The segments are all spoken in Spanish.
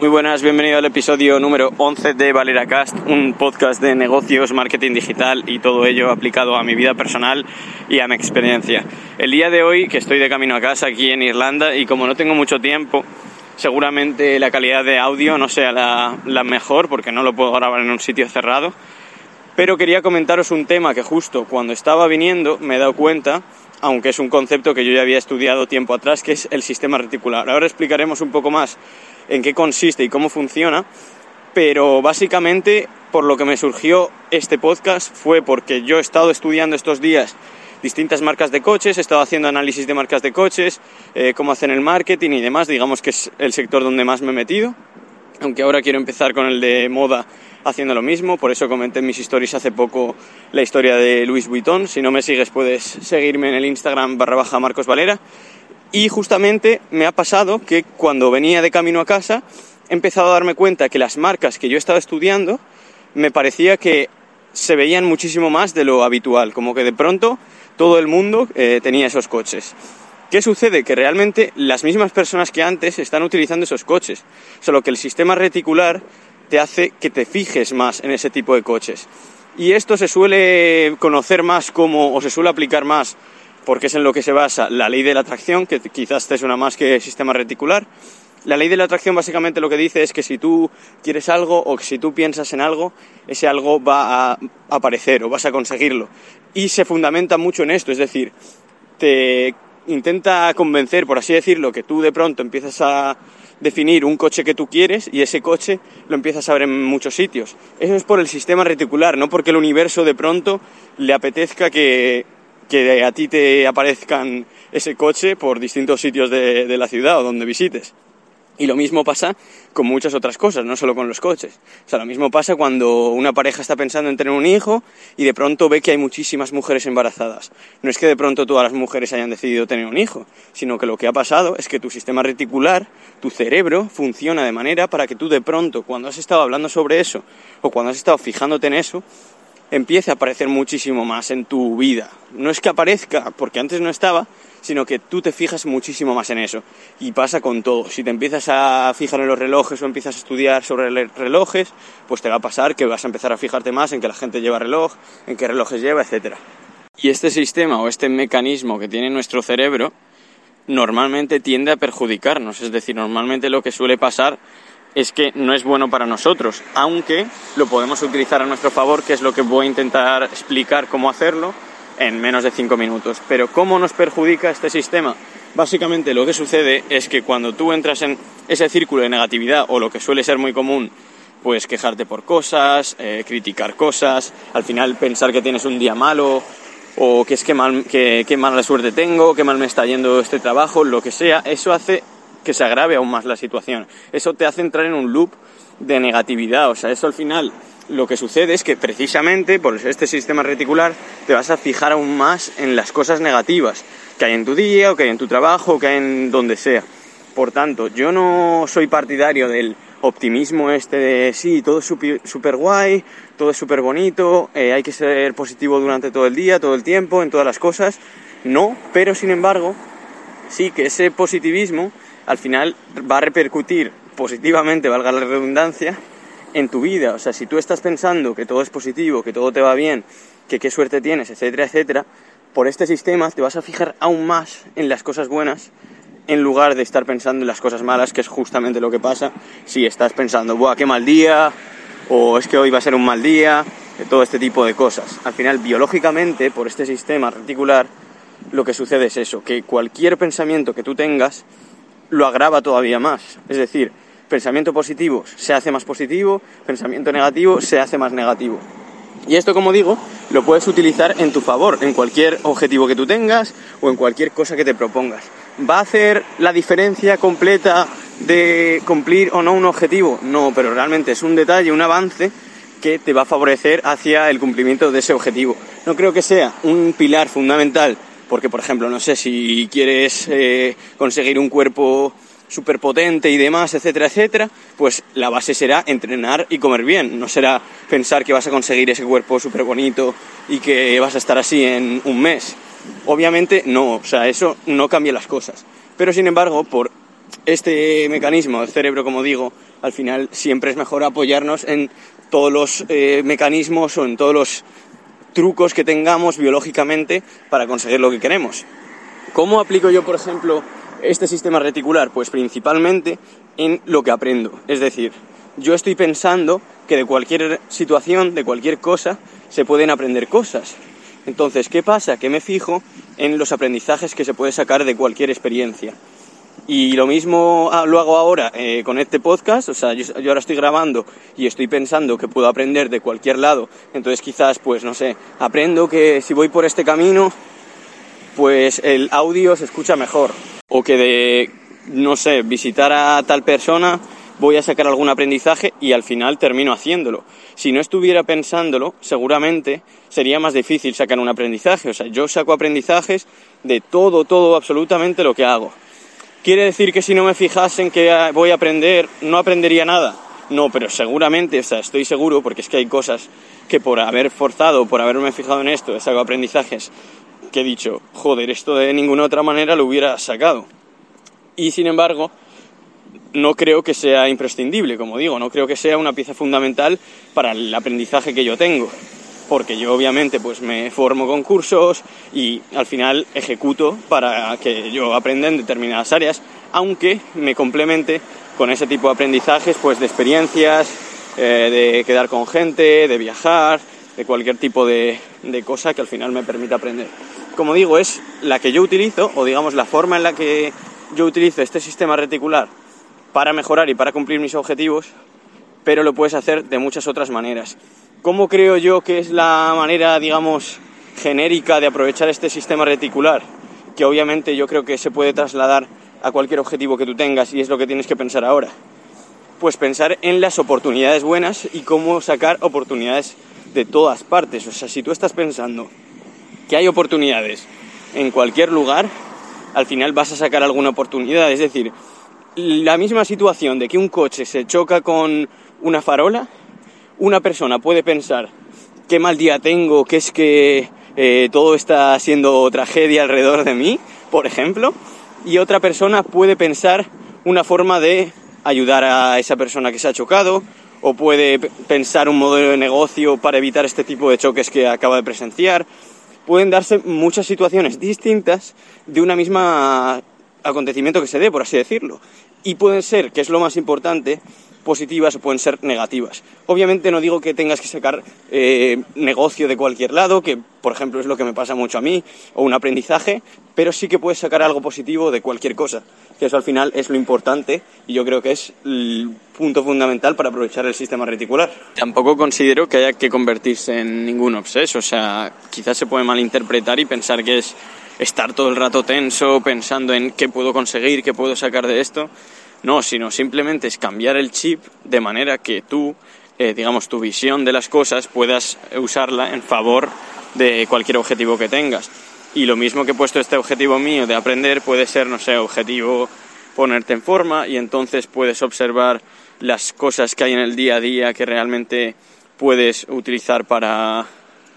Muy buenas, bienvenido al episodio número 11 de Valera Cast, un podcast de negocios, marketing digital y todo ello aplicado a mi vida personal y a mi experiencia. El día de hoy, que estoy de camino a casa aquí en Irlanda y como no tengo mucho tiempo, seguramente la calidad de audio no sea la, la mejor porque no lo puedo grabar en un sitio cerrado, pero quería comentaros un tema que justo cuando estaba viniendo me he dado cuenta aunque es un concepto que yo ya había estudiado tiempo atrás, que es el sistema reticular. Ahora explicaremos un poco más en qué consiste y cómo funciona, pero básicamente por lo que me surgió este podcast fue porque yo he estado estudiando estos días distintas marcas de coches, he estado haciendo análisis de marcas de coches, eh, cómo hacen el marketing y demás, digamos que es el sector donde más me he metido, aunque ahora quiero empezar con el de moda haciendo lo mismo, por eso comenté en mis stories hace poco la historia de Louis Vuitton, si no me sigues puedes seguirme en el Instagram barra baja Marcos Valera, y justamente me ha pasado que cuando venía de camino a casa he empezado a darme cuenta que las marcas que yo estaba estudiando me parecía que se veían muchísimo más de lo habitual, como que de pronto todo el mundo eh, tenía esos coches. ¿Qué sucede? Que realmente las mismas personas que antes están utilizando esos coches, solo que el sistema reticular te hace que te fijes más en ese tipo de coches. Y esto se suele conocer más como, o se suele aplicar más porque es en lo que se basa la ley de la atracción, que quizás te suena más que sistema reticular. La ley de la atracción básicamente lo que dice es que si tú quieres algo o que si tú piensas en algo, ese algo va a aparecer o vas a conseguirlo. Y se fundamenta mucho en esto, es decir, te intenta convencer, por así decirlo, que tú de pronto empiezas a definir un coche que tú quieres y ese coche lo empiezas a ver en muchos sitios. Eso es por el sistema reticular, no porque el universo de pronto le apetezca que que a ti te aparezcan ese coche por distintos sitios de, la ciudad o donde visites. Y lo mismo pasa con muchas otras cosas, no solo con los coches. O sea, lo mismo pasa cuando una pareja está pensando en tener un hijo y de pronto ve que hay muchísimas mujeres embarazadas. No es que de pronto todas las mujeres hayan decidido tener un hijo, sino que lo que ha pasado es que tu sistema reticular, tu cerebro, funciona de manera para que tú de pronto, cuando has estado hablando sobre eso o cuando has estado fijándote en eso, empiece a aparecer muchísimo más en tu vida. No es que aparezca porque antes no estaba, sino que tú te fijas muchísimo más en eso. Y pasa con todo. Si te empiezas a fijar en los relojes o empiezas a estudiar sobre relojes, pues te va a pasar que vas a empezar a fijarte más en que la gente lleva reloj, en qué relojes lleva, etc. Y este sistema o este mecanismo que tiene nuestro cerebro normalmente tiende a perjudicarnos. Es decir, normalmente lo que suele pasar es que no es bueno para nosotros, aunque lo podemos utilizar a nuestro favor, que es lo que voy a intentar explicar cómo hacerlo en menos de 5 minutos. Pero ¿cómo nos perjudica este sistema? Básicamente lo que sucede es que cuando tú entras en ese círculo de negatividad o lo que suele ser muy común, pues quejarte por cosas, eh, criticar cosas, al final pensar que tienes un día malo o que es que, mal, que, mala suerte tengo, que mal me está yendo este trabajo, lo que sea, eso hace que se agrave aún más la situación. Eso te hace entrar en un loop de negatividad, o sea, eso al final lo que sucede es que precisamente por este sistema reticular te vas a fijar aún más en las cosas negativas que hay en tu día o que hay en tu trabajo o que hay en donde sea. Por tanto, yo no soy partidario del optimismo este de sí, todo es súper guay, todo es súper bonito, eh, hay que ser positivo durante todo el día, todo el tiempo, en todas las cosas. No, pero sin embargo, sí que ese positivismo al final va a repercutir positivamente, valga la redundancia, en tu vida. O sea, si tú estás pensando que todo es positivo, que todo te va bien, que qué suerte tienes, etcétera, etcétera, por este sistema te vas a fijar aún más en las cosas buenas en lugar de estar pensando en las cosas malas, que es justamente lo que pasa si estás pensando, ¡buah, qué mal día! o es que hoy va a ser un mal día, todo este tipo de cosas. Al final, biológicamente, por este sistema reticular, lo que sucede es eso, que cualquier pensamiento que tú tengas lo agrava todavía más. Es decir, pensamiento positivo se hace más positivo, pensamiento negativo se hace más negativo. Y esto, como digo, lo puedes utilizar en tu favor, en cualquier objetivo que tú tengas o en cualquier cosa que te propongas. ¿Va a hacer la diferencia completa de cumplir o no un objetivo? No, pero realmente es un detalle, un avance que te va a favorecer hacia el cumplimiento de ese objetivo. No creo que sea un pilar fundamental porque, por ejemplo, no sé, si quieres eh, conseguir un cuerpo súper potente y demás, etcétera, etcétera, pues la base será entrenar y comer bien. No será pensar que vas a conseguir ese cuerpo súper bonito y que vas a estar así en un mes. Obviamente no, o sea, eso no cambia las cosas. Pero sin embargo, por este mecanismo del cerebro, como digo, al final siempre es mejor apoyarnos en todos los eh, mecanismos o en todos los trucos que tengamos biológicamente para conseguir lo que queremos. ¿Cómo aplico yo, por ejemplo, este sistema reticular? Pues principalmente en lo que aprendo. Es decir, yo estoy pensando que de cualquier situación, de cualquier cosa, se pueden aprender cosas. Entonces, ¿qué pasa? Que me fijo en los aprendizajes que se puede sacar de cualquier experiencia. Y lo mismo ah, lo hago ahora eh, con este podcast, o sea, yo, ahora estoy grabando y estoy pensando que puedo aprender de cualquier lado, entonces quizás, pues no sé, aprendo que si voy por este camino, pues el audio se escucha mejor, o que de, no sé, visitar a tal persona voy a sacar algún aprendizaje y al final termino haciéndolo. Si no estuviera pensándolo, seguramente sería más difícil sacar un aprendizaje. O sea, yo saco aprendizajes de todo, todo, absolutamente lo que hago. ¿Quiere decir que si no me fijase en que voy a aprender, no aprendería nada? No, pero seguramente, o sea, estoy seguro, porque es que hay cosas que por haber forzado, por haberme fijado en esto, he sacado aprendizajes que he dicho, joder, esto de ninguna otra manera lo hubiera sacado. Y sin embargo, no creo que sea imprescindible, como digo, no creo que sea una pieza fundamental para el aprendizaje que yo tengo, porque yo obviamente pues me formo con cursos y al final ejecuto para que yo aprenda en determinadas áreas, aunque me complemente con ese tipo de aprendizajes pues de experiencias, eh, de quedar con gente, de viajar, de cualquier tipo de, de cosa que al final me permita aprender. Como digo, es la que yo utilizo, o digamos la forma en la que yo utilizo este sistema reticular para mejorar y para cumplir mis objetivos, pero lo puedes hacer de muchas otras maneras. ¿Cómo creo yo que es la manera, digamos, genérica de aprovechar este sistema reticular? Que obviamente yo creo que se puede trasladar a cualquier objetivo que tú tengas y es lo que tienes que pensar ahora. Pues pensar en las oportunidades buenas y cómo sacar oportunidades de todas partes. O sea, si tú estás pensando que hay oportunidades en cualquier lugar, al final vas a sacar alguna oportunidad. Es decir, la misma situación de que un coche se choca con una farola, una persona puede pensar qué mal día tengo, que es que eh, todo está siendo tragedia alrededor de mí, por ejemplo, y otra persona puede pensar una forma de ayudar a esa persona que se ha chocado, o puede pensar un modelo de negocio para evitar este tipo de choques que acaba de presenciar. Pueden darse muchas situaciones distintas de una misma acontecimiento que se dé, por así decirlo. Y pueden ser, que es lo más importante, positivas o pueden ser negativas. Obviamente no digo que tengas que sacar eh, negocio de cualquier lado, que por ejemplo es lo que me pasa mucho a mí, o un aprendizaje, pero sí que puedes sacar algo positivo de cualquier cosa, que eso al final es lo importante y yo creo que es el punto fundamental para aprovechar el sistema reticular. Tampoco considero que haya que convertirse en ningún obseso, o sea, quizás se puede malinterpretar y pensar que es estar todo el rato tenso pensando en qué puedo conseguir, qué puedo sacar de esto. No, sino simplemente es cambiar el chip de manera que tú, eh, digamos, tu visión de las cosas puedas usarla en favor de cualquier objetivo que tengas. Y lo mismo que he puesto este objetivo mío de aprender puede ser, no sé, objetivo ponerte en forma y entonces puedes observar las cosas que hay en el día a día que realmente puedes utilizar para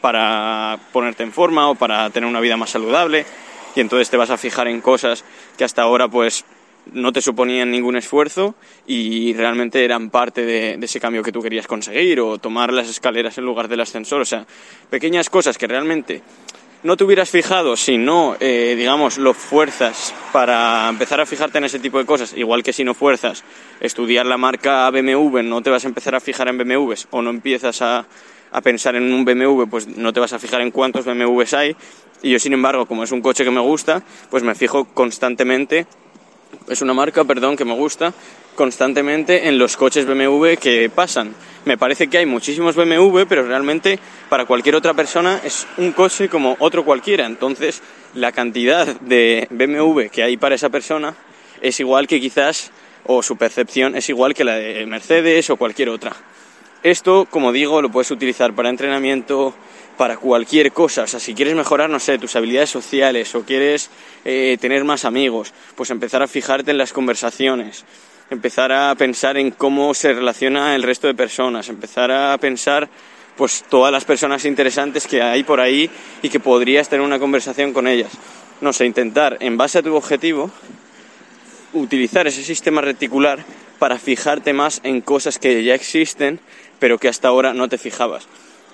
para ponerte en forma o para tener una vida más saludable. Y entonces te vas a fijar en cosas que hasta ahora pues no te suponían ningún esfuerzo y realmente eran parte de, ese cambio que tú querías conseguir o tomar las escaleras en lugar del ascensor, o sea, pequeñas cosas que realmente no te hubieras fijado si no, eh, digamos, lo fuerzas para empezar a fijarte en ese tipo de cosas, igual que si no fuerzas estudiar la marca BMW, no te vas a empezar a fijar en BMWs o no empiezas a a pensar en un BMW, pues no te vas a fijar en cuántos BMWs hay. Y yo, sin embargo, como es un coche que me gusta, pues me fijo constantemente, es una marca, perdón, que me gusta, constantemente en los coches BMW que pasan. Me parece que hay muchísimos BMW, pero realmente para cualquier otra persona es un coche como otro cualquiera. Entonces, la cantidad de BMW que hay para esa persona es igual que quizás, o su percepción es igual que la de Mercedes o cualquier otra. Esto, como digo, lo puedes utilizar para entrenamiento, para cualquier cosa. O sea, si quieres mejorar, no sé, tus habilidades sociales o quieres eh, tener más amigos, pues empezar a fijarte en las conversaciones, empezar a pensar en cómo se relaciona el resto de personas, empezar a pensar pues todas las personas interesantes que hay por ahí y que podrías tener una conversación con ellas. No sé, intentar, en base a tu objetivo, utilizar ese sistema reticular para fijarte más en cosas que ya existen, pero que hasta ahora no te fijabas.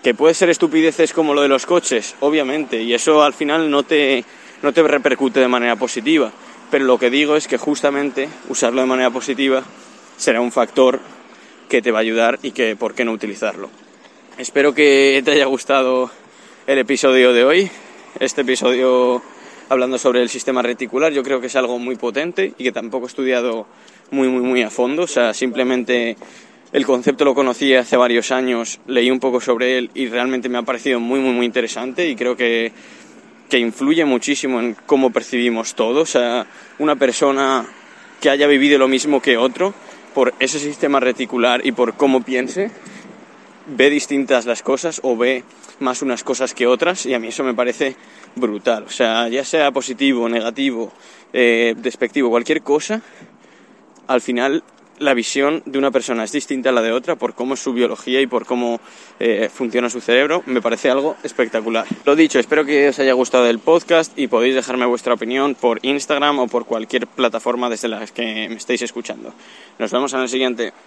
Que puede ser estupideces como lo de los coches, obviamente, y eso al final no te, no te repercute de manera positiva. Pero lo que digo es que justamente usarlo de manera positiva será un factor que te va a ayudar y que por qué no utilizarlo. Espero que te haya gustado el episodio de hoy. Este episodio hablando sobre el sistema reticular, yo creo que es algo muy potente y que tampoco he estudiado muy, muy, muy a fondo. O sea, simplemente el concepto lo conocí hace varios años, leí un poco sobre él y realmente me ha parecido muy, muy, muy interesante y creo que, que influye muchísimo en cómo percibimos todo. O sea, una persona que haya vivido lo mismo que otro, por ese sistema reticular y por cómo piense, ve distintas las cosas o ve más unas cosas que otras y a mí eso me parece brutal. O sea, ya sea positivo, negativo, eh, despectivo, cualquier cosa, al final la visión de una persona es distinta a la de otra por cómo es su biología y por cómo eh, funciona su cerebro. Me parece algo espectacular. Lo dicho, espero que os haya gustado el podcast y podéis dejarme vuestra opinión por Instagram o por cualquier plataforma desde las que me estéis escuchando. Nos vemos en el siguiente.